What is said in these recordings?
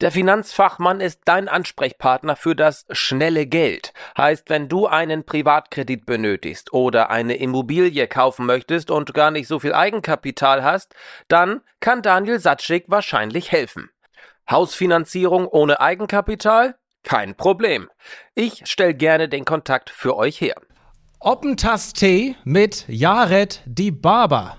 Der Finanzfachmann ist dein Ansprechpartner für das schnelle Geld. Heißt, wenn du einen Privatkredit benötigst oder eine Immobilie kaufen möchtest und gar nicht so viel Eigenkapital hast, dann kann Daniel Satschik wahrscheinlich helfen. Hausfinanzierung ohne Eigenkapital? Kein Problem. Ich stelle gerne den Kontakt für euch her. Oppentas Tee mit Jared die Barber.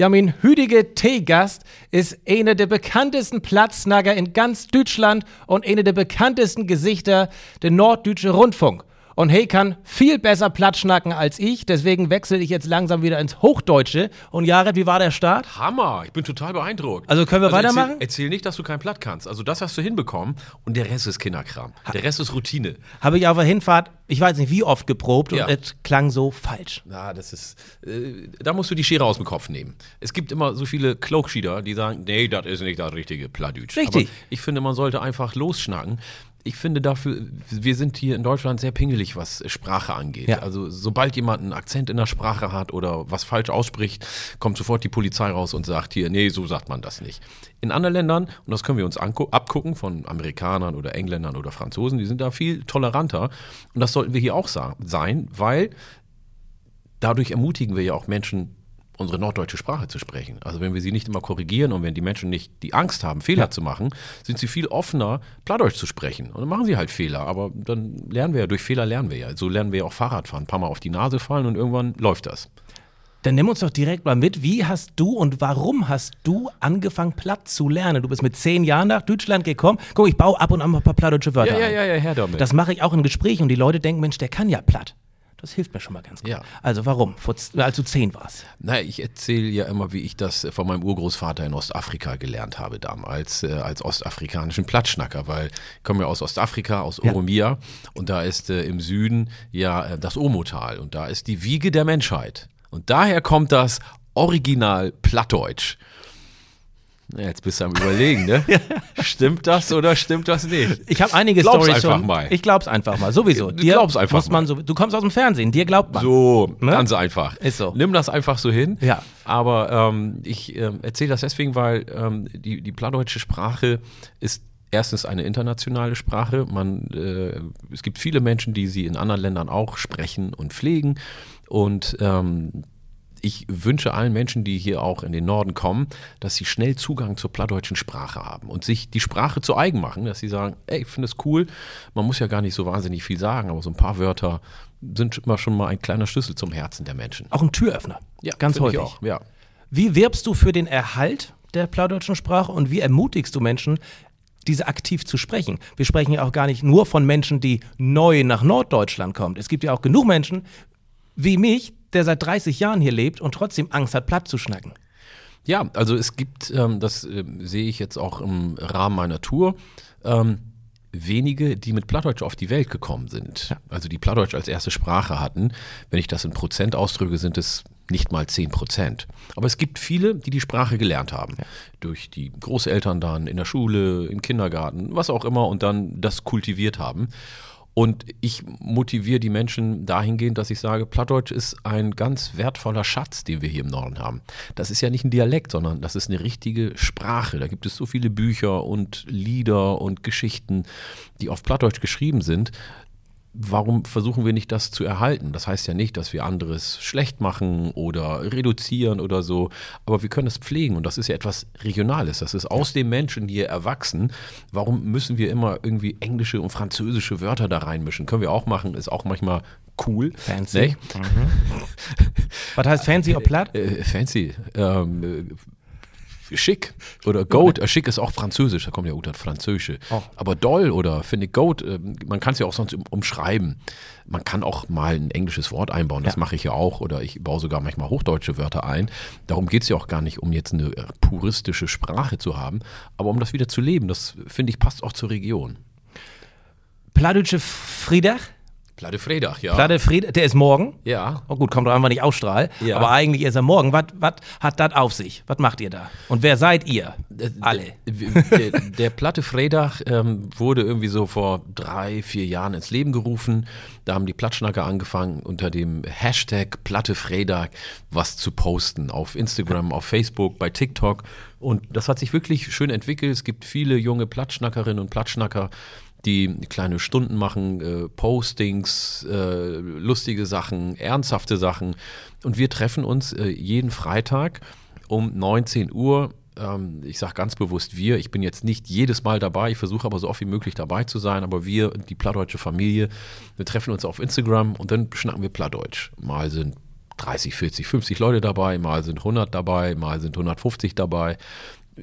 Ja, mein hütige Teegast ist einer der bekanntesten Platznagger in ganz Deutschland und einer der bekanntesten Gesichter der Norddeutsche Rundfunk. Und hey kann viel besser Platz schnacken als ich, deswegen wechsle ich jetzt langsam wieder ins Hochdeutsche. Und Jared, wie war der Start? Hammer, ich bin total beeindruckt. Also können wir weitermachen? Erzähl, erzähl nicht, dass du kein Platt kannst. Also das hast du hinbekommen und der Rest ist Kinderkram. Der Rest ist Routine. Habe ich auf der Hinfahrt, ich weiß nicht wie oft geprobt Ja. und es klang so falsch. Na, das ist, äh, da musst du die Schere aus dem Kopf nehmen. Es gibt immer so viele Klogschieder, die sagen, nee, das ist nicht das richtige Plattdeutsch. Richtig. Aber ich finde, man sollte einfach losschnacken. Ich finde dafür, wir sind hier in Deutschland sehr pingelig, was Sprache angeht. Ja. Also sobald jemand einen Akzent in der Sprache hat oder was falsch ausspricht, kommt sofort die Polizei raus und sagt hier, nee, so sagt man das nicht. In anderen Ländern, und das können wir uns abgucken von Amerikanern oder Engländern oder Franzosen, die sind da viel toleranter. Und das sollten wir hier auch sein, weil dadurch ermutigen wir ja auch Menschen, unsere norddeutsche Sprache zu sprechen. Also wenn wir sie nicht immer korrigieren und wenn die Menschen nicht die Angst haben, Fehler zu machen, sind sie viel offener, Plattdeutsch zu sprechen. Und dann machen sie halt Fehler, aber dann lernen wir ja, durch Fehler lernen wir ja. So lernen wir ja auch Fahrradfahren, ein paar Mal auf die Nase fallen und irgendwann läuft das. Dann nimm uns doch direkt mal mit. Wie hast du und warum hast du angefangen, platt zu lernen? Du bist mit zehn Jahren nach Deutschland gekommen. Guck, ich baue ab und an mal ein paar plattdeutsche Wörter Ja, ja, ja, ja, her damit. Das mache ich auch in Gesprächen und die Leute denken, Mensch, der kann ja platt. Das hilft mir schon mal ganz gut. Ja. Also warum? Vor, als du zehn warst. Na, ich erzähle ja immer, wie ich das von meinem Urgroßvater in Ostafrika gelernt habe damals, äh, als ostafrikanischen Plattschnacker, weil ich komme ja aus Ostafrika, aus Ja. Oromia und da ist äh, im Süden ja äh, das Omotal und da ist die Wiege der Menschheit. Und daher kommt das Original Plattdeutsch. Jetzt bist du am überlegen, ne? Stimmt das oder stimmt das nicht? Ich habe einige Glaub's Storys einfach schon. mal. Ich glaub's einfach mal, sowieso. Du glaub's einfach muss man mal. So, du kommst aus dem Fernsehen, dir glaubt man. So, Ne? ganz einfach. Ist so. Nimm das einfach so hin. Ja. Aber ähm, ich ähm, erzähle das deswegen, weil ähm, die, die plattdeutsche Sprache ist erstens eine internationale Sprache. Man, äh, es gibt viele Menschen, die sie in anderen Ländern auch sprechen und pflegen. Und ähm, ich wünsche allen Menschen, die hier auch in den Norden kommen, dass sie schnell Zugang zur plattdeutschen Sprache haben und sich die Sprache zu eigen machen, dass sie sagen, ey, ich finde es cool, man muss ja gar nicht so wahnsinnig viel sagen, aber so ein paar Wörter sind immer schon mal ein kleiner Schlüssel zum Herzen der Menschen. Auch ein Türöffner. ganz finde ich häufig. Auch, ja. Wie wirbst du für den Erhalt der plattdeutschen Sprache und wie ermutigst du Menschen, diese aktiv zu sprechen? Wir sprechen ja auch gar nicht nur von Menschen, die neu nach Norddeutschland kommen. Es gibt ja auch genug Menschen wie mich, der seit 30 Jahren hier lebt und trotzdem Angst hat, platt zu schnacken. Ja, also es gibt, ähm, das ähm, sehe ich jetzt auch im Rahmen meiner Tour, ähm, wenige, die mit Plattdeutsch auf die Welt gekommen sind. Also die Plattdeutsch als erste Sprache hatten. Wenn ich das in Prozent ausdrücke, sind es nicht mal 10 Prozent. Aber es gibt viele, die die Sprache gelernt haben. Durch die Großeltern dann, in der Schule, im Kindergarten, was auch immer und dann das kultiviert haben. Und ich motiviere die Menschen dahingehend, dass ich sage, Plattdeutsch ist ein ganz wertvoller Schatz, den wir hier im Norden haben. Das ist ja nicht ein Dialekt, sondern das ist eine richtige Sprache. Da gibt es so viele Bücher und Lieder und Geschichten, die auf Plattdeutsch geschrieben sind. Warum versuchen wir nicht das zu erhalten? Das heißt ja nicht, dass wir anderes schlecht machen oder reduzieren oder so, aber wir können es pflegen und das ist ja etwas Regionales. Das ist aus den Menschen, die hier erwachsen. Warum müssen wir immer irgendwie englische und französische Wörter da reinmischen? Können wir auch machen, ist auch manchmal cool. Fancy. Nicht? Was heißt fancy oder platt? Äh, fancy. Ähm, äh, schick oder Goat. Schick ist auch französisch, da kommt ja unter Französische. Oh. Aber doll oder finde ich Goat, äh, man kann es ja auch sonst um, umschreiben. Man kann auch mal ein englisches Wort einbauen, das Ja. mache ich ja auch. Oder ich baue sogar manchmal hochdeutsche Wörter ein. Darum geht es ja auch gar nicht, um jetzt eine äh, puristische Sprache zu haben, aber um das wieder zu leben. Das finde ich passt auch zur Region. Plattdeutsche Friedach? Platte Freitag, ja. Platte Fried, der ist morgen. Ja. Oh gut, kommt doch einfach nicht ausstrahlen. Ja. Aber eigentlich ist er morgen. Was hat das auf sich? Was macht ihr da? Und wer seid ihr? Alle. Der, der Platte Freitag ähm, wurde irgendwie so vor drei, vier Jahren ins Leben gerufen. Da haben die Plattschnacker angefangen, unter dem Hashtag Platte Freitag was zu posten. Auf Instagram, auf Facebook, bei TikTok. Und das hat sich wirklich schön entwickelt. Es gibt viele junge Plattschnackerinnen und Plattschnacker, die kleine Stunden machen, äh, Postings, äh, lustige Sachen, ernsthafte Sachen. Und wir treffen uns äh, jeden Freitag um 19 Uhr. Ähm, ich sage ganz bewusst wir. Ich bin jetzt nicht jedes Mal dabei. Ich versuche aber so oft wie möglich dabei zu sein. Aber wir, die plattdeutsche Familie, wir treffen uns auf Instagram und dann schnacken wir Plattdeutsch. Mal sind 30, 40, 50 Leute dabei, mal sind 100 dabei, mal sind 150 dabei.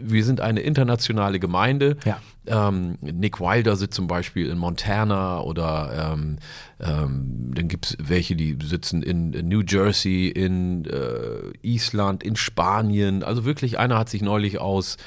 Wir sind eine internationale Gemeinde. Ja. Ähm, Nick Wilder sitzt zum Beispiel in Montana oder ähm, ähm, dann gibt es welche, die sitzen in New Jersey, in äh, Island, in Spanien. Also wirklich, einer hat sich neulich aus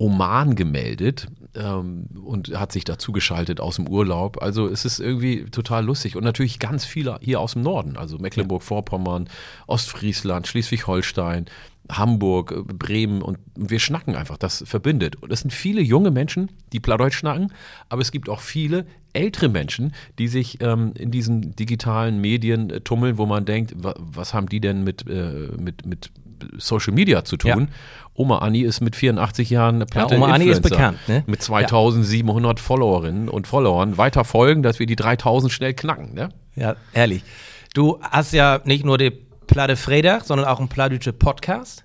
Oman gemeldet ähm, und hat sich dazu geschaltet aus dem Urlaub. Also es ist irgendwie total lustig. Und natürlich ganz viele hier aus dem Norden, also Mecklenburg-Vorpommern, Ostfriesland, Schleswig-Holstein, Hamburg, äh, Bremen und wir schnacken einfach, das verbindet. Und es sind viele junge Menschen, die Plattdeutsch schnacken, aber es gibt auch viele ältere Menschen, die sich ähm, in diesen digitalen Medien äh, tummeln, wo man denkt, wa was haben die denn mit, äh, mit, mit Social Media zu tun? Ja. Oma Anni ist mit 84 Jahren Platte Oma Anni ist bekannt, ne? Mit 2700 Followerinnen und Followern. Weiter folgen, dass wir die 3000 schnell knacken, ne? Ja, ehrlich. Du hast ja nicht nur die Platte Freitag, sondern auch einen plattdeutsche Podcast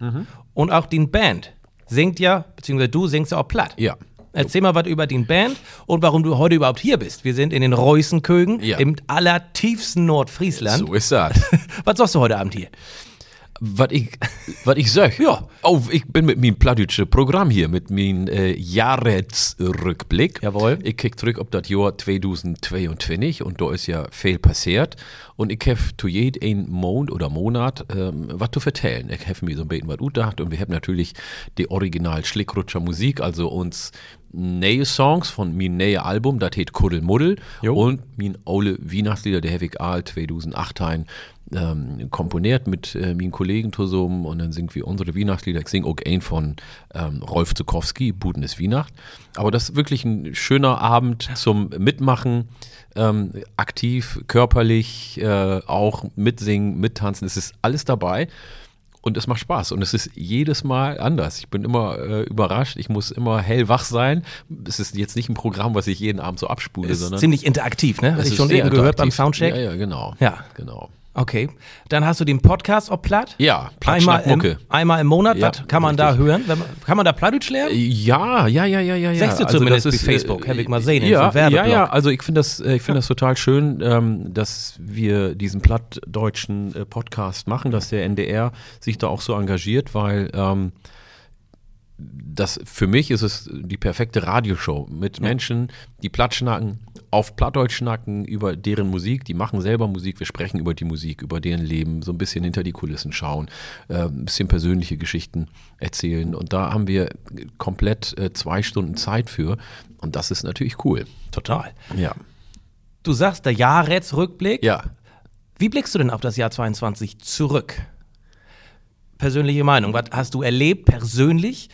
und auch die Band. Singt ja, beziehungsweise du singst ja auch platt. Ja. Erzähl mal was über die Band und warum du heute überhaupt hier bist. Wir sind in den Reußenkögen Ja. im allertiefsten Nordfriesland. So ist das. Was sagst du heute Abend hier? Was ich, was ich sag, ja. Oh, ich bin mit meinem plattdeutsche Programm hier, mit meinem äh, Jahresrückblick. Jawohl. Ich kick zurück auf das Jahr 2022 und da ist ja viel passiert. Und ich habe zu jedem Monat oder Monat ähm, was zu vertellen. Ich habe mir so ein bisschen was gedacht und wir haben natürlich die Original Schlickrutscher Musik, also uns neue Songs von mein neue Album, das heißt Kuddelmuddel und mein Ole Weihnachtslieder, der ich all 2008 ein ähm, komponiert mit äh, meinen Kollegen zusammen und dann singen wir unsere Weihnachtslieder. Ich singe auch ein von ähm, Rolf Zukowski, Buden ist Weihnacht. Aber das ist wirklich ein schöner Abend zum Mitmachen, ähm, aktiv, körperlich, äh, auch mitsingen, mittanzen. Es ist alles dabei. Und es macht Spaß und es ist jedes Mal anders. Ich bin immer äh, überrascht. Ich muss immer hellwach sein. Es ist jetzt nicht ein Programm, was ich jeden Abend so abspule, Ist sondern ziemlich interaktiv, ne? Hast es du schon eben gehört beim. Soundcheck? Ja, ja, genau. Ja. Genau. Okay. Dann hast du den Podcast ob platt? Ja, Platt, Einmal im, einmal im Monat, Ja, was kann man da richtig. hören? Wenn man, kann man da Plattdeutsch lernen? Ja, ja, ja, ja, ja. ja. Du Also zumindest ist, Facebook, äh, hab ich mal sehen, ja, so. Ja, ja, also ich finde das, äh, ich finde das total schön, ähm, dass wir diesen plattdeutschen äh, Podcast machen, dass der NDR sich da auch so engagiert, weil ähm, das für mich ist es die perfekte Radioshow mit Menschen, die platt schnacken, auf Plattdeutsch schnacken über deren Musik, die machen selber Musik, wir sprechen über die Musik, über deren Leben, so ein bisschen hinter die Kulissen schauen, äh, ein bisschen persönliche Geschichten erzählen und da haben wir komplett äh, zwei Stunden Zeit für und das ist natürlich cool. Total. Ja. Du sagst der Jahresrückblick. Ja. Wie blickst du denn auf das Jahr 22 zurück? Persönliche Meinung. Was hast du erlebt persönlich?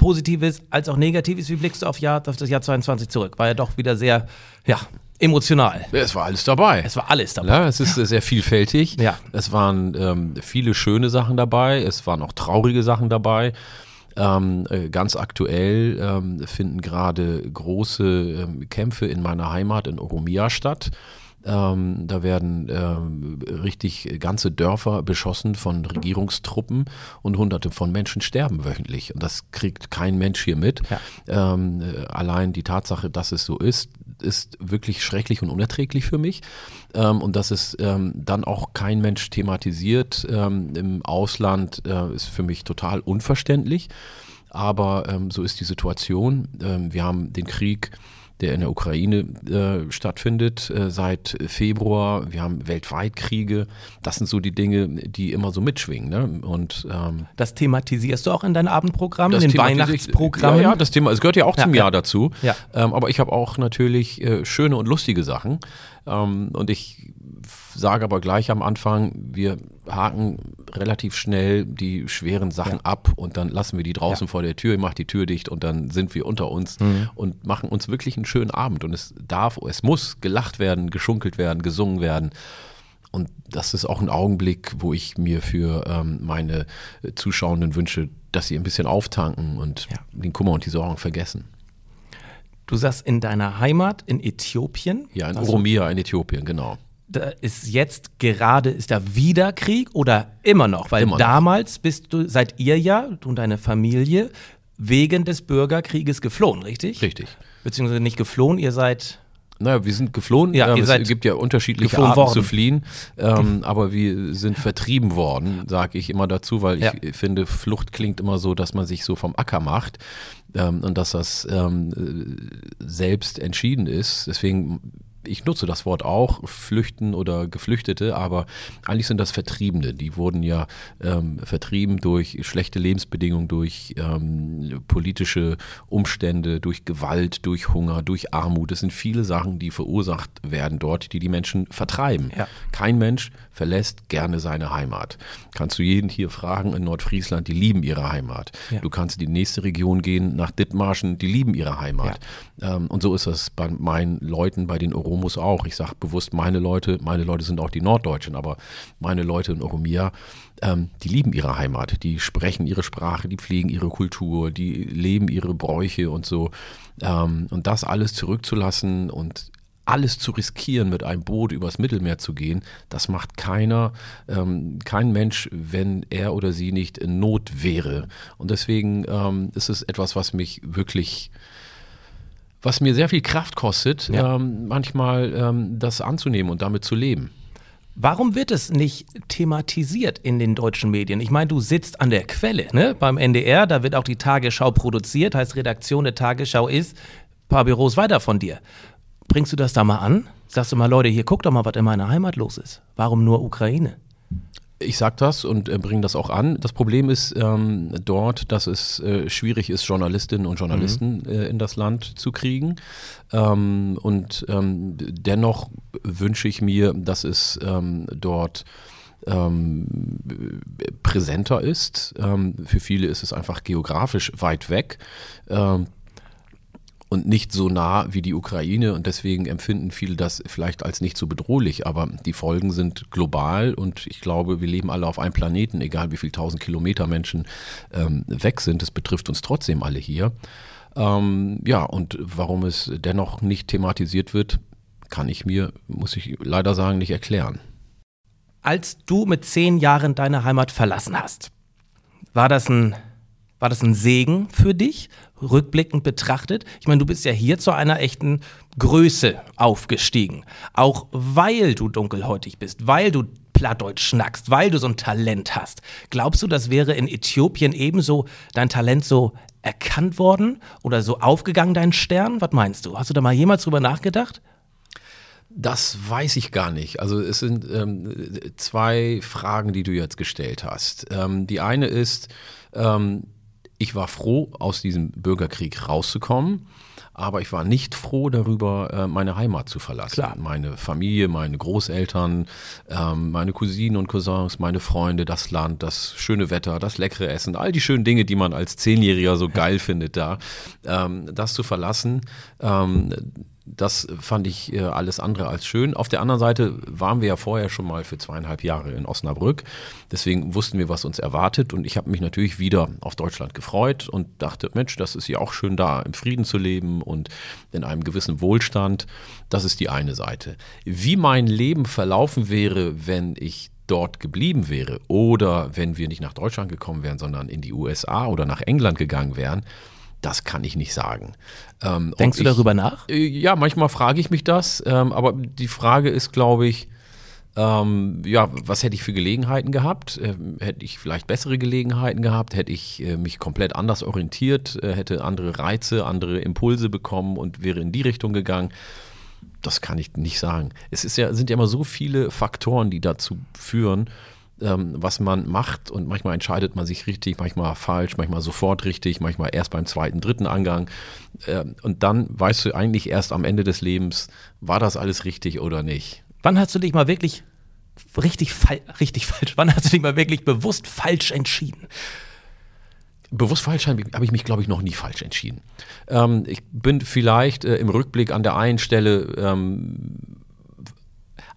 Positives als auch Negatives. Wie blickst du auf, Jahr, auf das Jahr 22 zurück? War ja doch wieder sehr, ja, emotional. Es war alles dabei. Es war alles dabei. Ja, es ist sehr vielfältig. Ja. Es waren ähm, viele schöne Sachen dabei, es waren auch traurige Sachen dabei. Ähm, äh, ganz aktuell ähm, finden gerade große ähm, Kämpfe in meiner Heimat in Oromia statt. Ähm, da werden ähm, richtig ganze Dörfer beschossen von Regierungstruppen und hunderte von Menschen sterben wöchentlich. Und das kriegt kein Mensch hier mit. Ähm, äh, allein die Tatsache, dass es so ist, ist wirklich schrecklich und unerträglich für mich. Ähm, und dass es ähm, dann auch kein Mensch thematisiert ähm, im Ausland, äh, ist für mich total unverständlich. Aber so ist die Situation. Wir haben den Krieg der in der Ukraine äh, stattfindet äh, seit Februar. Wir haben weltweit Kriege. Das sind so die Dinge, die immer so mitschwingen. Ne? Und ähm, das thematisierst du auch in deinen Abendprogrammen, in den Weihnachtsprogrammen? Ja, ja, das Thema, es gehört ja auch zum ja, Jahr dazu. Ja. Ähm, aber ich habe auch natürlich äh, schöne und lustige Sachen. Ähm, und ich sage aber gleich am Anfang, wir haken relativ schnell die schweren Sachen ja. ab und dann lassen wir die draußen ja. vor der Tür, ich mache die Tür dicht und dann sind wir unter uns mhm. und machen uns wirklich einen schönen Abend. Und es darf, es muss gelacht werden, geschunkelt werden, gesungen werden. Und das ist auch ein Augenblick, wo ich mir für ähm, meine Zuschauenden wünsche, dass sie ein bisschen auftanken und ja. den Kummer und die Sorgen vergessen. Du sagst in deiner Heimat in Äthiopien? Ja, in also, Oromia in Äthiopien, genau. Da ist jetzt gerade, ist da wieder Krieg oder immer noch? Weil immer damals noch. bist du, seid ihr ja, du und deine Familie, wegen des Bürgerkrieges geflohen, richtig? Richtig. Beziehungsweise nicht geflohen, ihr seid naja, wir sind geflohen. Ja, ähm, es gibt ja unterschiedliche Arten worden. zu fliehen, ähm, aber wir sind vertrieben worden, sage ich immer dazu, weil ich ja. finde, Flucht klingt immer so, dass man sich so vom Acker macht ähm, und dass das ähm, selbst entschieden ist. Deswegen ich nutze das Wort auch, Flüchten oder Geflüchtete, aber eigentlich sind das Vertriebene. Die wurden ja ähm, vertrieben durch schlechte Lebensbedingungen, durch ähm, politische Umstände, durch Gewalt, durch Hunger, durch Armut. Das sind viele Sachen, die verursacht werden dort, die die Menschen vertreiben. Ja. Kein Mensch verlässt gerne seine Heimat. Kannst du jeden hier fragen in Nordfriesland, die lieben ihre Heimat. Ja. Du kannst in die nächste Region gehen, nach Dithmarschen, die lieben ihre Heimat. Ja. Ähm, und so ist das bei meinen Leuten, bei den Oromos auch. Ich sage bewusst meine Leute, meine Leute sind auch die Norddeutschen, aber meine Leute in Oromia, ähm, die lieben ihre Heimat, die sprechen ihre Sprache, die pflegen ihre Kultur, die leben ihre Bräuche und so. Ähm, und das alles zurückzulassen und alles zu riskieren, mit einem Boot übers Mittelmeer zu gehen, das macht keiner, ähm, kein Mensch, wenn er oder sie nicht in Not wäre. Und deswegen ähm, ist es etwas, was mich wirklich was mir sehr viel Kraft kostet, ja. ähm, manchmal ähm, das anzunehmen und damit zu leben. Warum wird es nicht thematisiert in den deutschen Medien? Ich meine, du sitzt an der Quelle, ne? Beim NDR, da wird auch die Tagesschau produziert, heißt Redaktion der Tagesschau ist ein paar Büros weiter von dir. Bringst du das da mal an? Sagst du mal, Leute, hier guck doch mal, was in meiner Heimat los ist. Warum nur Ukraine? Ich sage das und äh, bringe das auch an. Das Problem ist ähm, dort, dass es äh, schwierig ist, Journalistinnen und Journalisten mhm. äh, in das Land zu kriegen. Ähm, und ähm, dennoch wünsche ich mir, dass es ähm, dort ähm, präsenter ist. Ähm, für viele ist es einfach geografisch weit weg. Und nicht so nah wie die Ukraine und deswegen empfinden viele das vielleicht als nicht so bedrohlich, aber die Folgen sind global und ich glaube, wir leben alle auf einem Planeten, egal wie viele tausend Kilometer Menschen ähm, weg sind, es betrifft uns trotzdem alle hier. Ähm, ja, und warum es dennoch nicht thematisiert wird, kann ich mir, muss ich leider sagen, nicht erklären. Als du mit zehn Jahren deine Heimat verlassen hast, war das ein war das ein Segen für dich, rückblickend betrachtet? Ich meine, du bist ja hier zu einer echten Größe aufgestiegen. Auch weil du dunkelhäutig bist, weil du Plattdeutsch schnackst, weil du so ein Talent hast. Glaubst du, das wäre in Äthiopien ebenso dein Talent so erkannt worden oder so aufgegangen, dein Stern? Was meinst du? Hast du da mal jemals drüber nachgedacht? Das weiß ich gar nicht. Also es sind ähm, zwei Fragen, die du jetzt gestellt hast. Ähm, die eine ist, ähm, ich war froh, aus diesem Bürgerkrieg rauszukommen, aber ich war nicht froh darüber, äh, meine Heimat zu verlassen. Klar. Meine Familie, meine Großeltern, ähm, meine Cousinen und Cousins, meine Freunde, das Land, das schöne Wetter, das leckere Essen, all die schönen Dinge, die man als Zehnjähriger so geil findet da, ähm, das zu verlassen ähm, das fand ich äh, alles andere als schön. Auf der anderen Seite waren wir ja vorher schon mal für zweieinhalb Jahre in Osnabrück. Deswegen wussten wir, was uns erwartet. Und ich habe mich natürlich wieder auf Deutschland gefreut und dachte, Mensch, das ist ja auch schön da, im Frieden zu leben und in einem gewissen Wohlstand. Das ist die eine Seite. Wie mein Leben verlaufen wäre, wenn ich dort geblieben wäre oder wenn wir nicht nach Deutschland gekommen wären, sondern in die USA oder nach England gegangen wären, das kann ich nicht sagen. Ähm, Denkst du ich, darüber nach? Äh, ja, manchmal frage ich mich das, ähm, aber die Frage ist, glaube ich, Ähm, ja, was hätte ich für Gelegenheiten gehabt? Äh, hätte ich vielleicht bessere Gelegenheiten gehabt? Hätte ich äh, mich komplett anders orientiert? Äh, hätte andere Reize, andere Impulse bekommen und wäre in die Richtung gegangen? Das kann ich nicht sagen. Es ist ja, sind ja immer so viele Faktoren, die dazu führen, ähm, was man macht und manchmal entscheidet man sich richtig, manchmal falsch, manchmal sofort richtig, manchmal erst beim zweiten, dritten Angang. Ähm, und dann weißt du eigentlich erst am Ende des Lebens, war das alles richtig oder nicht. Wann hast du dich mal wirklich richtig, fal richtig falsch, wann hast du dich mal wirklich bewusst falsch entschieden? Bewusst falsch habe ich mich, glaube ich, noch nie falsch entschieden. Ähm, ich bin vielleicht äh, im Rückblick an der einen Stelle ähm,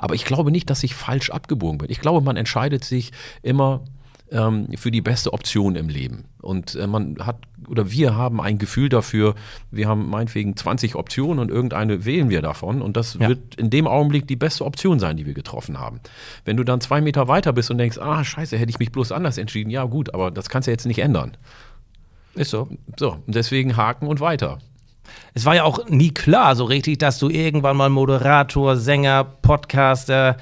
aber ich glaube nicht, dass ich falsch abgebogen bin. Ich glaube, man entscheidet sich immer ähm, für die beste Option im Leben. Und äh, man hat, oder wir haben ein Gefühl dafür, wir haben meinetwegen 20 Optionen und irgendeine wählen wir davon. Und das ja. wird in dem Augenblick die beste Option sein, die wir getroffen haben. Wenn du dann zwei Meter weiter bist und denkst, ah, scheiße, hätte ich mich bloß anders entschieden. Ja, gut, aber das kannst du jetzt nicht ändern. Ist so. So, und deswegen haken und weiter. Es war ja auch nie klar so richtig, dass du irgendwann mal Moderator, Sänger, Podcaster,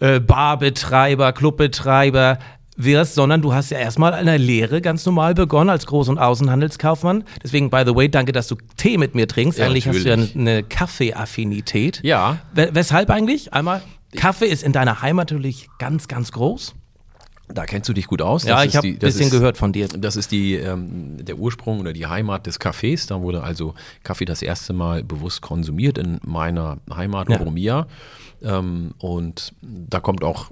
äh, Barbetreiber, Clubbetreiber wirst, sondern du hast ja erstmal eine Lehre ganz normal begonnen als Groß- und Außenhandelskaufmann. Deswegen, by the way, danke, dass du Tee mit mir trinkst. Ja, eigentlich natürlich. hast du ja eine Kaffeeaffinität. Ja. weshalb eigentlich? Einmal, Kaffee ist in deiner Heimat natürlich ganz, ganz groß. Da kennst du dich gut aus. Ja, das ich habe ein bisschen ist, gehört von dir. Das ist die, ähm, der Ursprung oder die Heimat des Kaffees. Da wurde also Kaffee das erste Mal bewusst konsumiert in meiner Heimat ja. Oromia. Ähm, und da kommt auch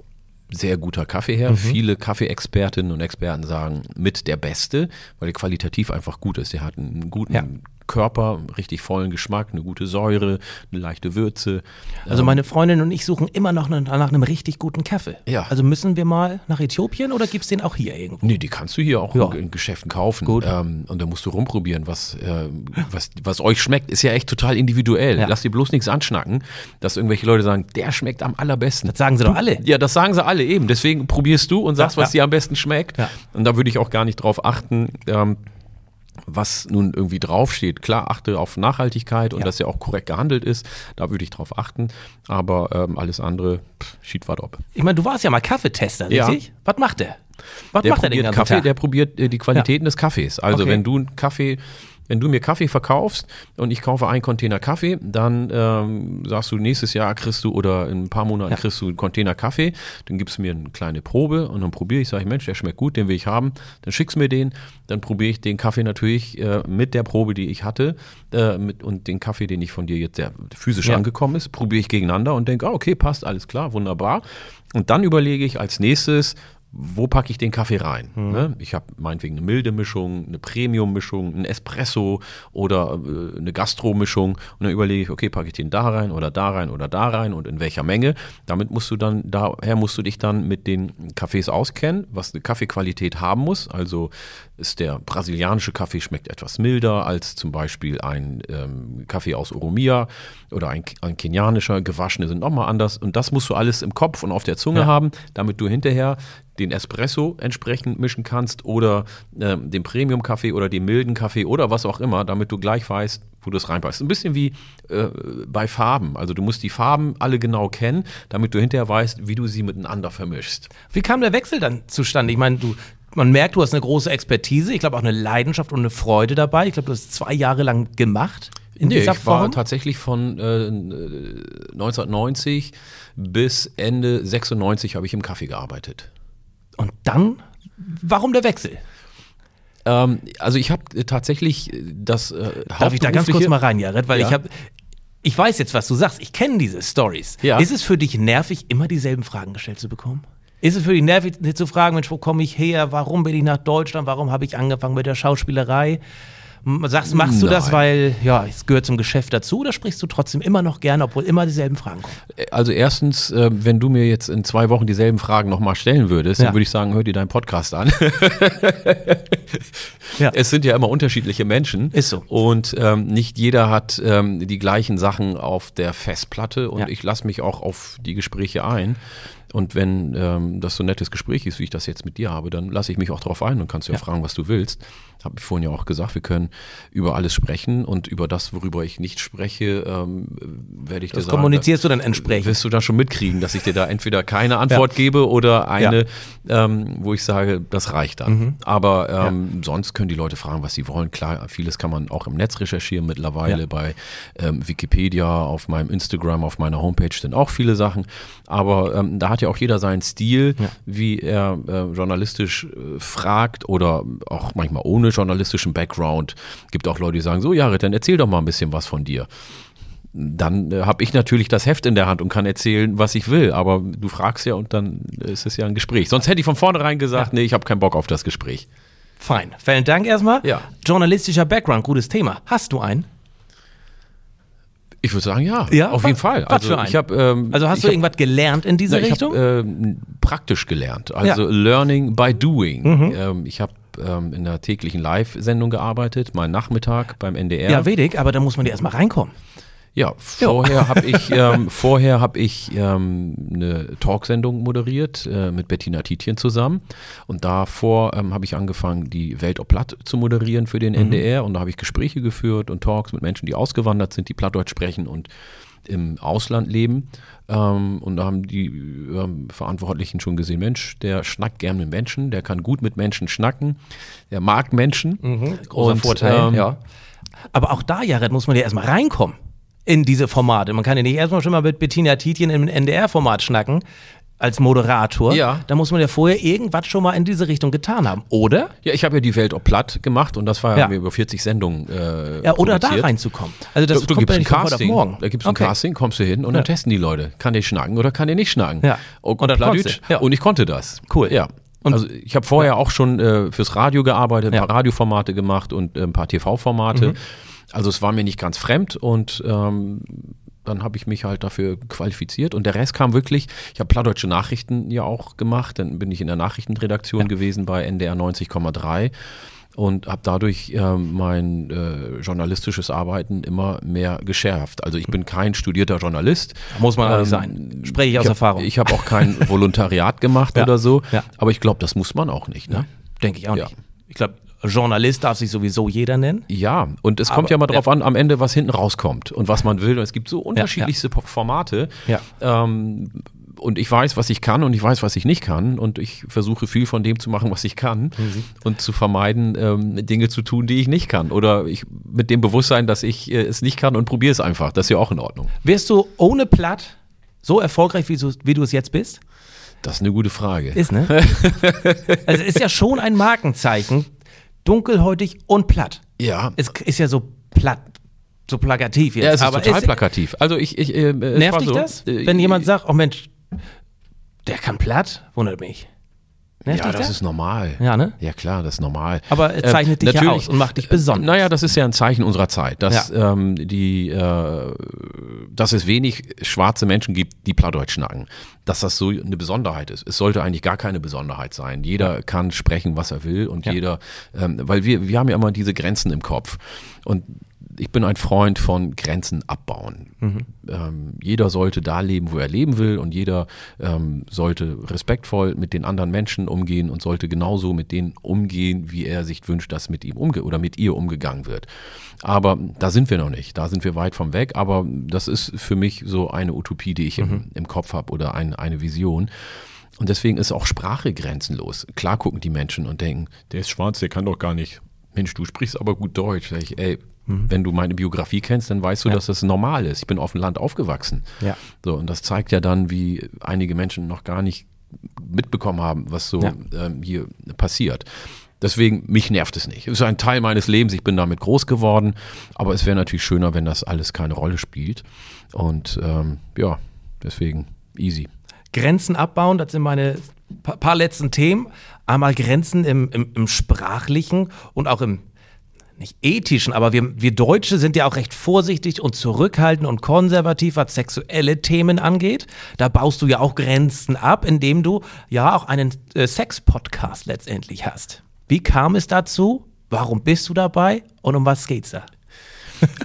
sehr guter Kaffee her. Mhm. Viele Kaffeeexpertinnen und Experten sagen mit der beste, weil er qualitativ einfach gut ist. Er hat einen guten ja. Körper, richtig vollen Geschmack, eine gute Säure, eine leichte Würze. Also meine Freundin und ich suchen immer noch nach einem richtig guten Kaffee. Ja. Also müssen wir mal nach Äthiopien oder gibt es den auch hier irgendwo? Nee, die kannst du hier auch ja. in Geschäften kaufen. Gut. Ähm, und da musst du rumprobieren, was, äh, was, was euch schmeckt. Ist ja echt total individuell. Ja. Lass dir bloß nichts anschnacken, dass irgendwelche Leute sagen, der schmeckt am allerbesten. Das sagen sie doch alle. Ja, das sagen sie alle eben. Deswegen probierst du und sagst, ja, was dir am besten schmeckt. Und da würde ich auch gar nicht drauf achten. Ähm, was nun irgendwie draufsteht. Klar, achte auf Nachhaltigkeit und ja. dass ja auch korrekt gehandelt ist. Da würde ich drauf achten. Aber ähm, alles andere, schied war ob. Ich meine, du warst ja mal Kaffeetester, richtig? Ja. Was macht der? Was der macht der den ganzen Kaffee, Tag? Der probiert äh, die Qualitäten ja. des Kaffees. Also okay. wenn du einen Kaffee wenn du mir Kaffee verkaufst und ich kaufe einen Container Kaffee, dann ähm, sagst du, nächstes Jahr kriegst du oder in ein paar Monaten ja. kriegst du einen Container Kaffee, dann gibst du mir eine kleine Probe und dann probiere ich, sage ich, Mensch, der schmeckt gut, den will ich haben, dann schickst du mir den, dann probiere ich den Kaffee natürlich äh, mit der Probe, die ich hatte äh, mit, und den Kaffee, den ich von dir jetzt, der physisch ja. angekommen ist, probiere ich gegeneinander und denke, ah, okay, passt, alles klar, wunderbar. Und dann überlege ich als nächstes, wo packe ich den Kaffee rein? Mhm. Ne? Ich habe meinetwegen eine milde Mischung, eine Premium-Mischung, ein Espresso oder äh, eine Gastro-Mischung und dann überlege ich, okay, packe ich den da rein oder da rein oder da rein und in welcher Menge. Damit musst du dann, daher musst du dich dann mit den Kaffees auskennen, was eine Kaffeequalität haben muss. Also ist der brasilianische Kaffee schmeckt etwas milder als zum Beispiel ein ähm, Kaffee aus Oromia oder ein, ein kenianischer, gewaschene sind nochmal anders. Und das musst du alles im Kopf und auf der Zunge ja. haben, damit du hinterher den Espresso entsprechend mischen kannst oder äh, den Premium-Kaffee oder den milden Kaffee oder was auch immer, damit du gleich weißt, wo du es reinpasst. Ein bisschen wie äh, bei Farben. Also du musst die Farben alle genau kennen, damit du hinterher weißt, wie du sie miteinander vermischst. Wie kam der Wechsel dann zustande? Ich meine, du man merkt, du hast eine große Expertise, ich glaube auch eine Leidenschaft und eine Freude dabei. Ich glaube, du hast zwei Jahre lang gemacht. In nee, dieser ich Form? war tatsächlich von äh, 1990 bis Ende 96 habe ich im Kaffee gearbeitet. Und dann, warum der Wechsel? Ähm, also ich habe tatsächlich das äh, Darf ich da ganz kurz mal rein, Jared? Weil ja. ich habe ich weiß jetzt, was du sagst. Ich kenne diese Stories. Ja. Ist es für dich nervig, immer dieselben Fragen gestellt zu bekommen? Ist es für dich nervig zu fragen, Mensch, wo komme ich her? Warum bin ich nach Deutschland? Warum habe ich angefangen mit der Schauspielerei? Sagst, machst du Nein. das, weil ja, es gehört zum Geschäft dazu oder sprichst du trotzdem immer noch gerne, obwohl immer dieselben Fragen kommen? Also erstens, äh, wenn du mir jetzt in zwei Wochen dieselben Fragen nochmal stellen würdest, ja. dann würde ich sagen, hör dir deinen Podcast an. ja. Es sind ja immer unterschiedliche Menschen. Ist so. Und ähm, nicht jeder hat ähm, die gleichen Sachen auf der Festplatte und ja. ich lasse mich auch auf die Gespräche ein. Und wenn ähm, das so ein nettes Gespräch ist, wie ich das jetzt mit dir habe, dann lasse ich mich auch darauf ein und kannst ja, Ja. fragen, was du willst. Habe ich vorhin ja auch gesagt, wir können über alles sprechen und über das, worüber ich nicht spreche, ähm, werde ich dir Das sagen. kommunizierst du dann entsprechend. Wirst du da schon mitkriegen, dass ich dir da entweder keine Antwort gebe oder eine, ähm, wo ich sage, das reicht dann. Mhm. Aber ähm, sonst können die Leute fragen, was sie wollen. Klar, vieles kann man auch im Netz recherchieren mittlerweile. Ja. Bei ähm, Wikipedia, auf meinem Instagram, auf meiner Homepage sind auch viele Sachen. Aber ähm, da hat ja auch jeder seinen Stil, wie er äh, journalistisch äh, fragt oder auch manchmal ohne journalistischen Background. Gibt auch Leute, die sagen, so Jared, dann erzähl doch mal ein bisschen was von dir dann äh, habe ich natürlich das Heft in der Hand und kann erzählen, was ich will. Aber du fragst ja und dann ist es ja ein Gespräch. Sonst hätte ich von vornherein gesagt, nee, ich habe keinen Bock auf das Gespräch. Fein. Vielen Dank erstmal. Ja. Journalistischer Background, gutes Thema. Hast du einen? Ich würde sagen, ja, Ja? auf Was- jeden Fall. Also ich habe, ähm, Also hast ich du hab- irgendwas gelernt in diese Na, ich Richtung? habe ähm, praktisch gelernt, also Ja. Mhm. Learning by Doing. Ähm, ich habe ähm, in einer täglichen Live-Sendung gearbeitet, mal Nachmittag beim NDR. ja, Wedig, aber da muss man ja erstmal reinkommen. Ja, vorher habe ich, ähm, vorher hab ich ähm, eine Talksendung moderiert äh, mit Bettina Tietjen zusammen. Und davor ähm, habe ich angefangen, die Welt ob Platt zu moderieren für den NDR. Und da habe ich Gespräche geführt und Talks mit Menschen, die ausgewandert sind, die Plattdeutsch sprechen und im Ausland leben. Ähm, und da haben die ähm, Verantwortlichen schon gesehen, Mensch, der schnackt gern mit Menschen, der kann gut mit Menschen schnacken, der mag Menschen. Großer Und, Vorteil, ähm, ja. Aber auch da, Jared, muss man ja erstmal reinkommen in diese Formate. Man kann ja nicht erstmal schon mal mit Bettina Tietjen im NDR-Format schnacken als Moderator. Ja. Da muss man ja vorher irgendwas schon mal in diese Richtung getan haben, oder? Ja, ich habe ja die Welt ob platt gemacht und das war ja, Ja. über 40 Sendungen. Äh, Ja, oder da produziert. reinzukommen. Also das Da, da kommt ja ein nicht auf Casting. morgen. Da gibt es ein Okay. Casting, kommst du hin und dann testen die Leute. Kann der schnacken oder kann der nicht schnacken? Ja. Und, Und Plattdeutsch. ja. und ich konnte das. Cool. Ja. Und- also ich habe vorher auch schon äh, fürs Radio gearbeitet, ein Ja. paar Radioformate gemacht und äh, ein paar TV-Formate. Mhm. Also es war mir nicht ganz fremd und ähm, dann habe ich mich halt dafür qualifiziert und der Rest kam wirklich, ich habe plattdeutsche Nachrichten ja auch gemacht, dann bin ich in der Nachrichtenredaktion gewesen bei NDR 90,3 und habe dadurch ähm, mein äh, journalistisches Arbeiten immer mehr geschärft. Also ich bin kein studierter Journalist. Muss man auch nicht Ähm, sein. Spreche ich aus hab- Erfahrung. Ich habe auch kein Volontariat gemacht Ja. oder so, Ja. aber ich glaube, das muss man auch nicht. Ne? Denke ich auch Ja. nicht. Ich glaube, Journalist darf sich sowieso jeder nennen. Ja, und es kommt Aber- ja mal drauf an, am Ende, was hinten rauskommt und was man will. Und es gibt so unterschiedlichste Formate. Ja. Ähm, und ich weiß, was ich kann und ich weiß, was ich nicht kann. Und ich versuche viel von dem zu machen, was ich kann. Mhm. Und zu vermeiden, ähm, Dinge zu tun, die ich nicht kann. Oder ich mit dem Bewusstsein, dass ich äh, es nicht kann und probiere es einfach. Das ist ja auch in Ordnung. Wirst du ohne Platt so erfolgreich, wie du, wie du es jetzt bist? Das ist eine gute Frage. Ist, ne? also ist ja schon ein Markenzeichen. Dunkelhäutig und platt. ja. Es ist ja so platt, so plakativ jetzt. Ja, es ist aber total ist, plakativ. Also ich, ich äh, Nervt dich so, das? äh, Wenn jemand sagt, oh Mensch, der kann platt, wundert mich. Nervt Ja, das ist normal. Ja, ne? Ja, klar, das ist normal. Aber es zeichnet dich ja aus und macht dich besonders. Äh, Naja, das ist ja ein Zeichen unserer Zeit, dass Ja. ähm, die, äh, dass es wenig schwarze Menschen gibt, die Plattdeutsch schnacken. Dass das so eine Besonderheit ist. Es sollte eigentlich gar keine Besonderheit sein. Jeder kann sprechen, was er will und Ja. jeder, ähm, weil wir, wir haben ja immer diese Grenzen im Kopf. Und ich bin ein Freund von Grenzen abbauen. Mhm. Ähm, jeder sollte da leben, wo er leben will und jeder ähm, sollte respektvoll mit den anderen Menschen umgehen und sollte genauso mit denen umgehen, wie er sich wünscht, dass mit ihm umge oder mit ihr umgegangen wird. Aber da sind wir noch nicht, da sind wir weit vom weg, aber das ist für mich so eine Utopie, die ich im, im Kopf habe oder ein, eine Vision. Und deswegen ist auch Sprache grenzenlos. Klar gucken die Menschen und denken, der ist schwarz, der kann doch gar nicht. Mensch, du sprichst aber gut Deutsch. Sag ich, ey, wenn du meine Biografie kennst, dann weißt du, dass das normal ist. Ich bin auf dem Land aufgewachsen. Ja. So, und das zeigt ja dann, wie einige Menschen noch gar nicht mitbekommen haben, was so Ja. ähm, hier passiert. Deswegen, mich nervt es nicht. Es ist ein Teil meines Lebens, ich bin damit groß geworden, aber es wäre natürlich schöner, wenn das alles keine Rolle spielt. Und ähm, ja, deswegen easy. Grenzen abbauen, das sind meine pa paar letzten Themen. Einmal Grenzen im, im, im sprachlichen und auch im nicht ethischen, aber wir, wir Deutsche sind ja auch recht vorsichtig und zurückhaltend und konservativ, was sexuelle Themen angeht. Da baust du ja auch Grenzen ab, indem du ja auch einen äh, Sex-Podcast letztendlich hast. Wie kam es dazu? Warum bist du dabei? Und um was geht's da?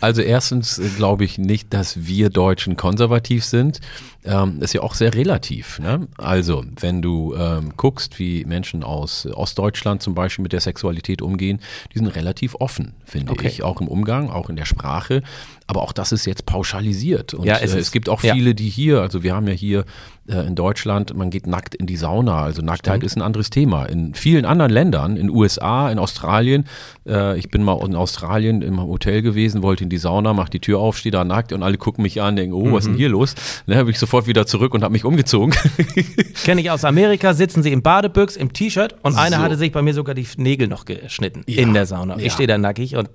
Also erstens äh, glaube ich nicht, dass wir Deutschen konservativ sind. Ähm, ist ja auch sehr relativ. Ne? Also, wenn du ähm, guckst, wie Menschen aus Ostdeutschland zum Beispiel mit der Sexualität umgehen, die sind relativ offen, finde Okay. ich, auch im Umgang, auch in der Sprache. Aber auch das ist jetzt pauschalisiert. Und Ja, es äh, es gibt auch Ja. viele, die hier, also wir haben ja hier äh, in Deutschland, man geht nackt in die Sauna. Also Nacktheit ist ein anderes Thema. In vielen anderen Ländern, in USA, in Australien, äh, ich bin mal in Australien im Hotel gewesen, wollte in die Sauna, mach die Tür auf, stehe da nackt und alle gucken mich an, denken, oh, was ist Mhm. denn hier los? Dann habe ich sofort wieder zurück und habe mich umgezogen. Kenne ich aus Amerika, sitzen sie im Badebüchs, im T-Shirt und einer So. hatte sich bei mir sogar die Nägel noch geschnitten Ja. in der Sauna. Ich Ja. stehe da nackig und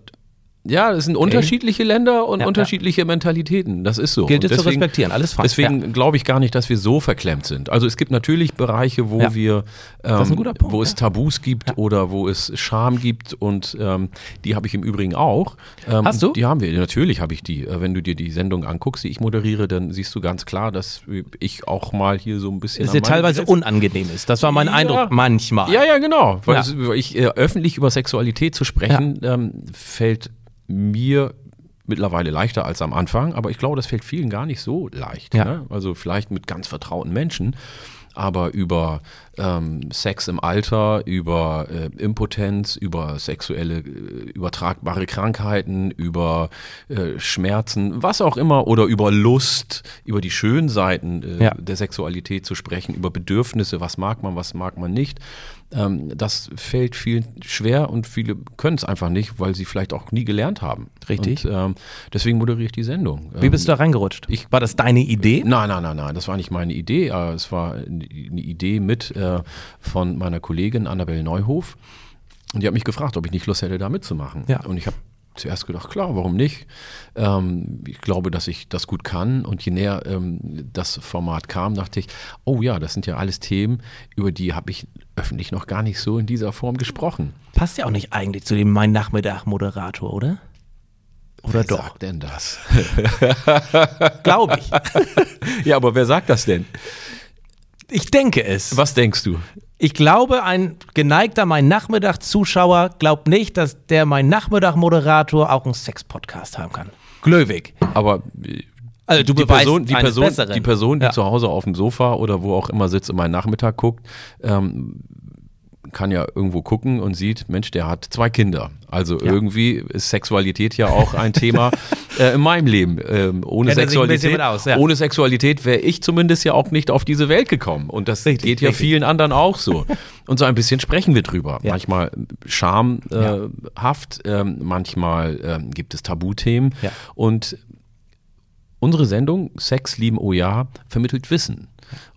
Ja, es sind unterschiedliche Länder und Ja, unterschiedliche Mentalitäten. Das ist so. gilt es zu respektieren. Alles fein. Deswegen glaube ich gar nicht, dass wir so verklemmt sind. Also es gibt natürlich Bereiche, wo Ja. wir, ähm, Punkt, wo es ja. Tabus gibt oder wo es Scham gibt und ähm, die habe ich im Übrigen auch. Ähm, Hast du? Die haben wir. Natürlich habe ich die. Äh, Wenn du dir die Sendung anguckst, die ich moderiere, dann siehst du ganz klar, dass ich auch mal hier so ein bisschen es an dir teilweise Grenzen- unangenehm ist. Das war mein Ja. Eindruck manchmal. ja, ja, genau. Ja. Weil ich äh, öffentlich über Sexualität zu sprechen, ähm, fällt mir mittlerweile leichter als am Anfang, aber ich glaube, das fällt vielen gar nicht so leicht. Ja. Ne? Also vielleicht mit ganz vertrauten Menschen, aber über ähm, Sex im Alter, über äh, Impotenz, über sexuelle äh, übertragbare Krankheiten, über äh, Schmerzen, was auch immer, oder über Lust, über die schönen Seiten äh, Ja. der Sexualität zu sprechen, über Bedürfnisse, was mag man, was mag man nicht. Ähm, das fällt vielen schwer und viele können es einfach nicht, weil sie vielleicht auch nie gelernt haben. Richtig. Und, ähm, deswegen moderiere ich die Sendung. Wie bist du da reingerutscht? ich- war das deine Idee? Nein, nein, nein, nein, das war nicht meine Idee. äh, Es war eine eine Idee mit äh, von meiner Kollegin Annabelle Neuhof. Und die hat mich gefragt, ob ich nicht Lust hätte, da mitzumachen. Ja. Und ich habe zuerst gedacht, klar, warum nicht? Ähm, ich glaube, dass ich das gut kann. Und je näher ähm, das Format kam, dachte ich, oh ja, das sind ja alles Themen, über die habe ich öffentlich noch gar nicht so in dieser Form gesprochen. Passt ja auch nicht eigentlich zu dem Mein Nachmittag-Moderator, oder? Oder Wer doch? sagt denn das? Glaube ich. ja, aber wer sagt das denn? Ich denke es. Was denkst du? Ich glaube, ein geneigter Mein Nachmittag-Zuschauer glaubt nicht, dass der Mein Nachmittag-Moderator auch einen Sex-Podcast haben kann. Glöwig. Aber äh, Also du die Person, die Person, Besseren. die Person, die Ja. zu Hause auf dem Sofa oder wo auch immer sitzt und meinen Nachmittag guckt, ähm, kann ja irgendwo gucken und sieht, Mensch, der hat zwei Kinder. Also irgendwie ist Sexualität ja auch ein Thema äh, in meinem Leben. Ähm, ohne, Sexualität, aus, ja. ohne Sexualität wäre ich zumindest ja auch nicht auf diese Welt gekommen. Und das Richtig, geht ja richtig. vielen anderen auch so. Und so ein bisschen sprechen wir drüber. Ja. Manchmal schamhaft, ähm, manchmal ähm, gibt es Tabuthemen. Ja. Und Unsere Sendung Sex, Lieben, Oh ja vermittelt Wissen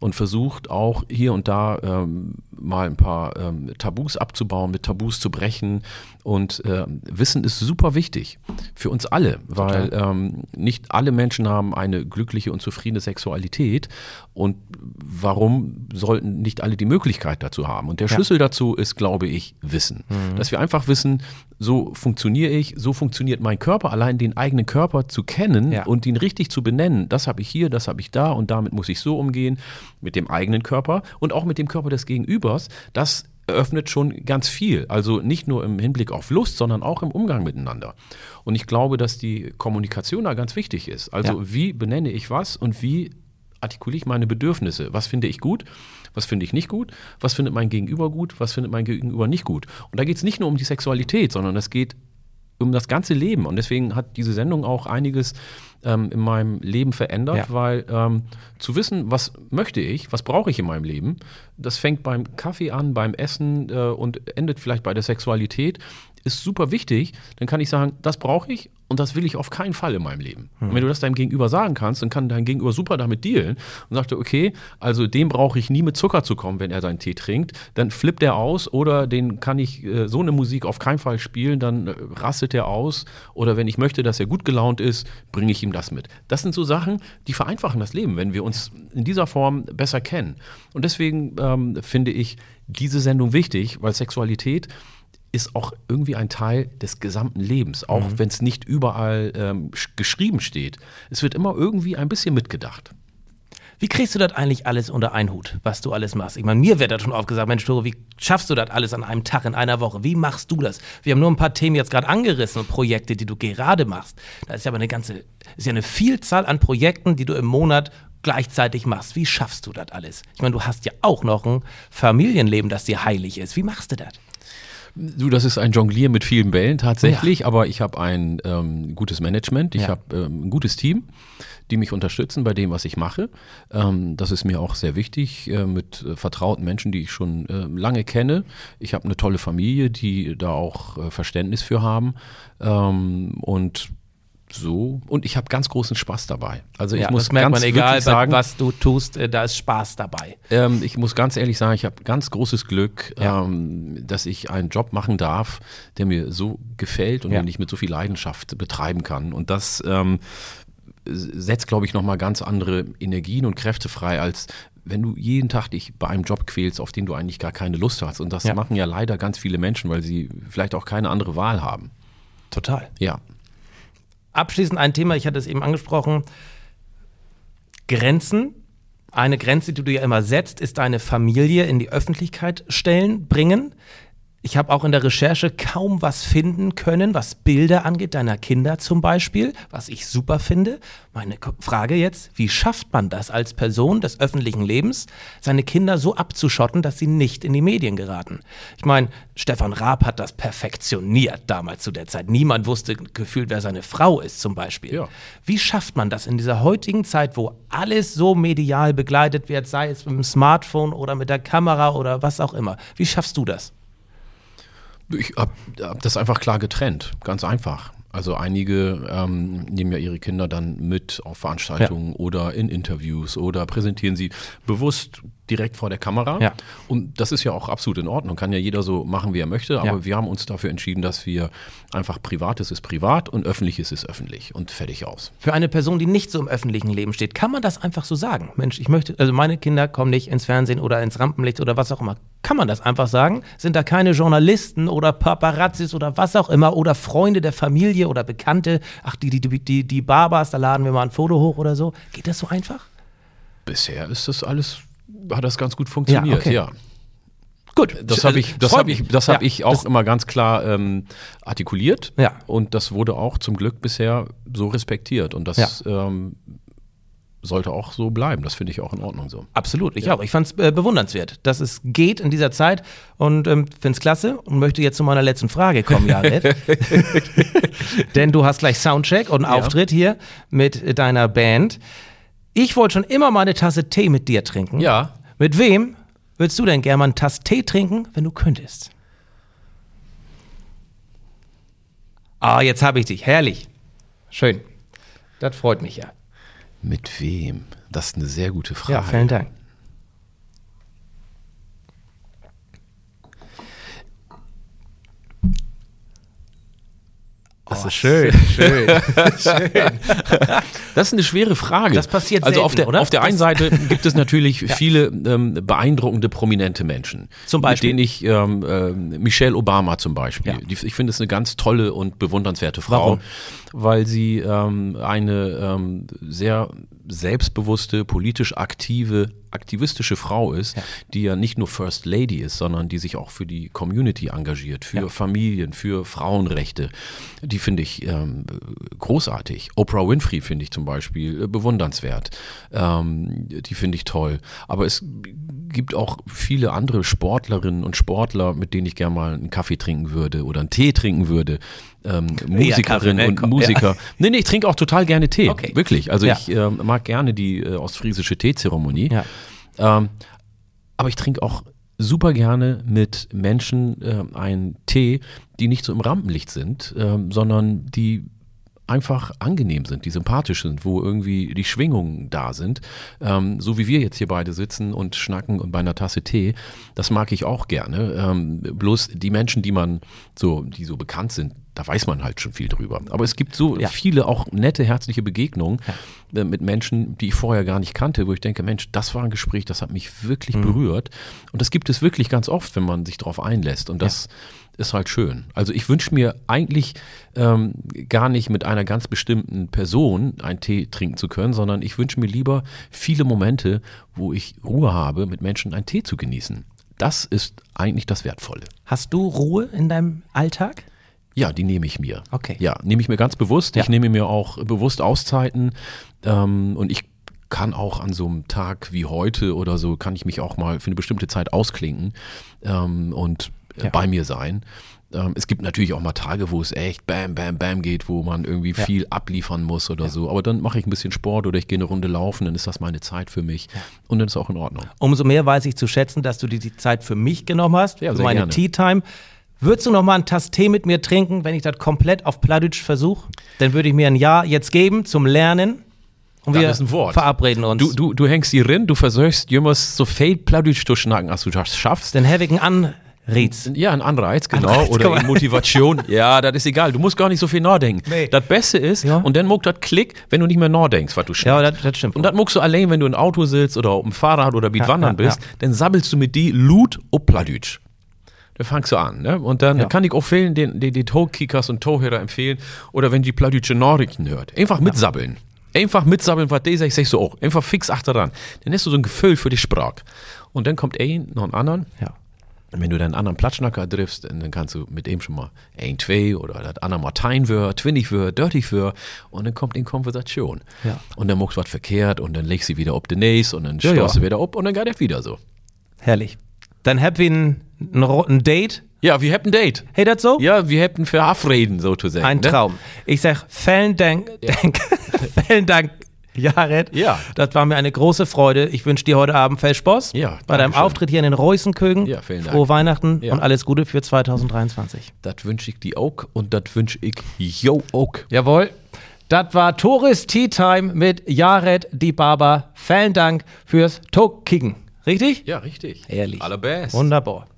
und versucht auch hier und da ähm, mal ein paar ähm, Tabus abzubauen, mit Tabus zu brechen. Und ähm, Wissen ist super wichtig für uns alle, weil ähm, nicht alle Menschen haben eine glückliche und zufriedene Sexualität. Und warum sollten nicht alle die Möglichkeit dazu haben? Und der Schlüssel dazu ist, glaube ich, Wissen. Dass wir einfach wissen, so funktioniere ich, so funktioniert mein Körper, allein den eigenen Körper zu kennen Ja. und ihn richtig zu benennen. Das habe ich hier, das habe ich da und damit muss ich so umgehen mit dem eigenen Körper und auch mit dem Körper des Gegenübers. Das eröffnet schon ganz viel. Also nicht nur im Hinblick auf Lust, sondern auch im Umgang miteinander. Und ich glaube, dass die Kommunikation da ganz wichtig ist. Also Ja. wie benenne ich was und wie artikuliere ich meine Bedürfnisse? Was finde ich gut? Was finde ich nicht gut? Was findet mein Gegenüber gut? Was findet mein Gegenüber nicht gut? Und da geht es nicht nur um die Sexualität, sondern es geht um das ganze Leben. Und deswegen hat diese Sendung auch einiges ähm, in meinem Leben verändert, Ja. weil ähm, zu wissen, was möchte ich, was brauche ich in meinem Leben, das fängt beim Kaffee an, beim Essen äh, und endet vielleicht bei der Sexualität, ist super wichtig. Dann kann ich sagen, das brauche ich und das will ich auf keinen Fall in meinem Leben. Und wenn du das deinem Gegenüber sagen kannst, dann kann dein Gegenüber super damit dealen und sagt, okay, also dem brauche ich nie mit Zucker zu kommen, wenn er seinen Tee trinkt. Dann flippt er aus oder den kann ich äh, so eine Musik auf keinen Fall spielen, dann äh, rastet er aus. Oder wenn ich möchte, dass er gut gelaunt ist, bringe ich ihm das mit. Das sind so Sachen, die vereinfachen das Leben, wenn wir uns in dieser Form besser kennen. Und deswegen ähm, finde ich diese Sendung wichtig, weil Sexualität ist auch irgendwie ein Teil des gesamten Lebens, auch wenn es nicht überall ähm, sch- geschrieben steht. Es wird immer irgendwie ein bisschen mitgedacht. Wie kriegst du das eigentlich alles unter einen Hut, was du alles machst? Ich meine, mir wird das schon oft gesagt, Mensch, Tore, wie schaffst du das alles an einem Tag, in einer Woche? Wie machst du das? Wir haben nur ein paar Themen jetzt gerade angerissen und Projekte, die du gerade machst. Da ist ja aber eine ganze, ist ja eine Vielzahl an Projekten, die du im Monat gleichzeitig machst. Wie schaffst du das alles? Ich meine, du hast ja auch noch ein Familienleben, das dir heilig ist. Wie machst du das? Du, das ist ein Jonglier mit vielen Bällen tatsächlich, ja. aber ich habe ein ähm, gutes Management, ich ja. habe ähm, ein gutes Team, die mich unterstützen bei dem, was ich mache. Ähm, das ist mir auch sehr wichtig, äh, mit äh, vertrauten Menschen, die ich schon äh, lange kenne. Ich habe eine tolle Familie, die da auch äh, Verständnis für haben. Ähm, und so und ich habe ganz großen Spaß dabei. Also ich ja, muss das merkt ganz man, egal sagen, was du tust, äh, da ist Spaß dabei. Ähm, ich muss ganz ehrlich sagen, ich habe ganz großes Glück, ja. ähm, dass ich einen Job machen darf, der mir so gefällt und ja. den ich mit so viel Leidenschaft betreiben kann. Und das ähm, setzt, glaube ich, nochmal ganz andere Energien und Kräfte frei, als wenn du jeden Tag dich bei einem Job quälst, auf den du eigentlich gar keine Lust hast. Und das ja. machen ja leider ganz viele Menschen, weil sie vielleicht auch keine andere Wahl haben. Total. Ja abschließend ein Thema, ich hatte es eben angesprochen, Grenzen. Eine Grenze, die du ja immer setzt, ist deine Familie in die Öffentlichkeit stellen, bringen. Ich habe auch in der Recherche kaum was finden können, was Bilder angeht, deiner Kinder zum Beispiel, was ich super finde. Meine Frage jetzt, wie schafft man das als Person des öffentlichen Lebens, seine Kinder so abzuschotten, dass sie nicht in die Medien geraten? Ich meine, Stefan Raab hat das perfektioniert damals zu der Zeit. Niemand wusste gefühlt, wer seine Frau ist zum Beispiel. Ja. Wie schafft man das in dieser heutigen Zeit, wo alles so medial begleitet wird, sei es mit dem Smartphone oder mit der Kamera oder was auch immer? Wie schaffst du das? Ich habe hab das einfach klar getrennt, ganz einfach. Also einige ähm, nehmen ja ihre Kinder dann mit auf Veranstaltungen ja. oder in Interviews oder präsentieren sie bewusst direkt vor der Kamera. Ja. Und das ist ja auch absolut in Ordnung. Kann ja jeder so machen, wie er möchte. Aber ja. wir haben uns dafür entschieden, dass wir einfach Privates ist privat und Öffentliches ist öffentlich und fertig aus. Für eine Person, die nicht so im öffentlichen Leben steht, kann man das einfach so sagen? Mensch, ich möchte, also meine Kinder kommen nicht ins Fernsehen oder ins Rampenlicht oder was auch immer. Kann man das einfach sagen? Sind da keine Journalisten oder Paparazzis oder was auch immer oder Freunde der Familie oder Bekannte? Ach, die, die, die, die Barbars, da laden wir mal ein Foto hoch oder so. Geht das so einfach? Bisher ist das alles hat das ganz gut funktioniert, ja. Okay. ja. Gut, das habe ich, das habe ich, das habe ja, ich auch immer ganz klar ähm, artikuliert. Ja. Und das wurde auch zum Glück bisher so respektiert. Und das ja. ähm, sollte auch so bleiben. Das finde ich auch in Ordnung so. Absolut, ich ja. auch. Ich fand es äh, bewundernswert, dass es geht in dieser Zeit und ähm, finde es klasse und möchte jetzt zu meiner letzten Frage kommen, Jared. Denn du hast gleich Soundcheck und einen. Auftritt hier mit deiner Band. Ich wollte schon immer mal eine Tasse Tee mit dir trinken. Ja. Mit wem würdest du denn gerne mal eine Tasse Tee trinken, wenn du könntest? Ah, jetzt habe ich dich. Herrlich. Schön. Das freut mich ja. Mit wem? Das ist eine sehr gute Frage. Ja, vielen Dank. Das oh, ist schön, schön, schön. Das ist eine schwere Frage. Das passiert Also selten, auf der, oder? auf der einen Seite gibt es natürlich ja. viele ähm, beeindruckende, prominente Menschen. Zum Beispiel? Mit denen ich, ähm, äh, Michelle Obama zum Beispiel. Ja. Die, ich finde es eine ganz tolle und bewundernswerte Frau. Warum? Weil sie ähm, eine ähm, sehr selbstbewusste, politisch aktive, aktivistische Frau ist, ja. die ja nicht nur First Lady ist, sondern die sich auch für die Community engagiert, für ja. Familien, für Frauenrechte. Die finde ich ähm, großartig. Oprah Winfrey finde ich zum Beispiel äh, bewundernswert. Ähm, die finde ich toll. Aber es gibt auch viele andere Sportlerinnen und Sportler, mit denen ich gerne mal einen Kaffee trinken würde oder einen Tee trinken würde. Ähm, Musikerinnen ja, ne? und Musiker. Ja. Nee, nee, ich trinke auch total gerne Tee. Okay. Wirklich. Also ja. ich äh, mag gerne die äh, ostfriesische Teezeremonie. Ja. Ähm, aber ich trinke auch super gerne mit Menschen äh, einen Tee, die nicht so im Rampenlicht sind, äh, sondern die einfach angenehm sind, die sympathisch sind, wo irgendwie die Schwingungen da sind. Ähm, so wie wir jetzt hier beide sitzen und schnacken und bei einer Tasse Tee, das mag ich auch gerne. Ähm, bloß die Menschen, die man so, die so bekannt sind, da weiß man halt schon viel drüber. Aber es gibt so ja. viele auch nette, herzliche Begegnungen ja. äh, mit Menschen, die ich vorher gar nicht kannte, wo ich denke, Mensch, das war ein Gespräch, das hat mich wirklich mhm. berührt. Und das gibt es wirklich ganz oft, wenn man sich darauf einlässt. Und das ja ist halt schön. Also ich wünsche mir eigentlich ähm, gar nicht mit einer ganz bestimmten Person einen Tee trinken zu können, sondern ich wünsche mir lieber viele Momente, wo ich Ruhe habe, mit Menschen einen Tee zu genießen. Das ist eigentlich das Wertvolle. Hast du Ruhe in deinem Alltag? Ja, die nehme ich mir. Okay. Ja, nehme ich mir ganz bewusst. Ja. Ich nehme mir auch bewusst Auszeiten ähm, und ich kann auch an so einem Tag wie heute oder so, kann ich mich auch mal für eine bestimmte Zeit ausklinken ähm, und äh, Ja. bei mir sein. Ähm, es gibt natürlich auch mal Tage, wo es echt bam, bam, bam geht, wo man irgendwie Ja. viel abliefern muss oder so. Aber dann mache ich ein bisschen Sport oder ich gehe eine Runde laufen, dann ist das meine Zeit für mich und dann ist auch in Ordnung. Umso mehr weiß ich zu schätzen, dass du dir die Zeit für mich genommen hast, Ja, für meine gerne. Tea Time. Würdest du noch mal einen Tass Tee mit mir trinken, wenn ich das komplett auf Plattdeutsch versuche? Dann würde ich mir ein Jahr jetzt geben zum Lernen. Und Das wir ist ein Wort. verabreden uns. Du, du, du hängst hier drin, du versuchst jemals so viel Plattdeutsch zu schnacken, als du das schaffst. Dann habe ich einen Anreiz. Ja, ein Anreiz, genau. Anreiz, oder Motivation. ja, das ist egal. Du musst gar nicht so viel nachdenken. Nee. Das Beste ist, Ja. und dann muckt das Klick, wenn du nicht mehr nachdenkst, was du Ja, schnackst. das, das stimmt. und das muckst du allein, wenn du im Auto sitzt oder auf dem Fahrrad oder mit Ja, Wandern ja, bist, ja. dann sabbelst du mit die Lut op Plattdeutsch. Da fangst du an, ne? Und dann Ja. kann ich auch vielen, den, den, den Toe-Kickers und Toe-Hörer empfehlen, oder wenn die plattdeutsche Nachrichten hört, einfach mitsabbeln. Einfach mitsabbeln, was der sagt, sagst du auch. Einfach fix achteran. Dann hast du so ein Gefühl für die Sprache. Und dann kommt ein, noch einen anderen. ja. Und wenn du dann einen anderen Platschnacker triffst, dann kannst du mit dem schon mal ein, zwei oder das andere mal tein wird, twinnig wird, dirtig wird und dann kommt in Konversation. Ja. Und dann muckst du was verkehrt und dann legst sie wieder ob den Näs und dann Ja, stoßt ja. du wieder ob und dann geht das wieder so. Herrlich. Dann hab ich ein, ein, Date. Ja, wir ein Date. Hey, das so? Ja, wir hätten für Abreden sozusagen. Ein ne? Traum. Ich sag, vielen Dank, Dank, vielen Dank, Jared. Ja. Das war mir eine große Freude. Ich wünsche dir heute Abend viel Spaß. Ja, Bei deinem Dankeschön. Auftritt hier in den Reußenkögen. Ja, vielen Dank. Frohe Weihnachten Ja. und alles Gute für 2023. Das wünsche ich dir auch und das wünsche ich jo auch. Jawohl. Das war Tourist Tea Time mit Jared Die Barber. Vielen Dank fürs Talk-Kicken. Richtig? Ja, richtig. Ehrlich. Allerbest. Wunderbar.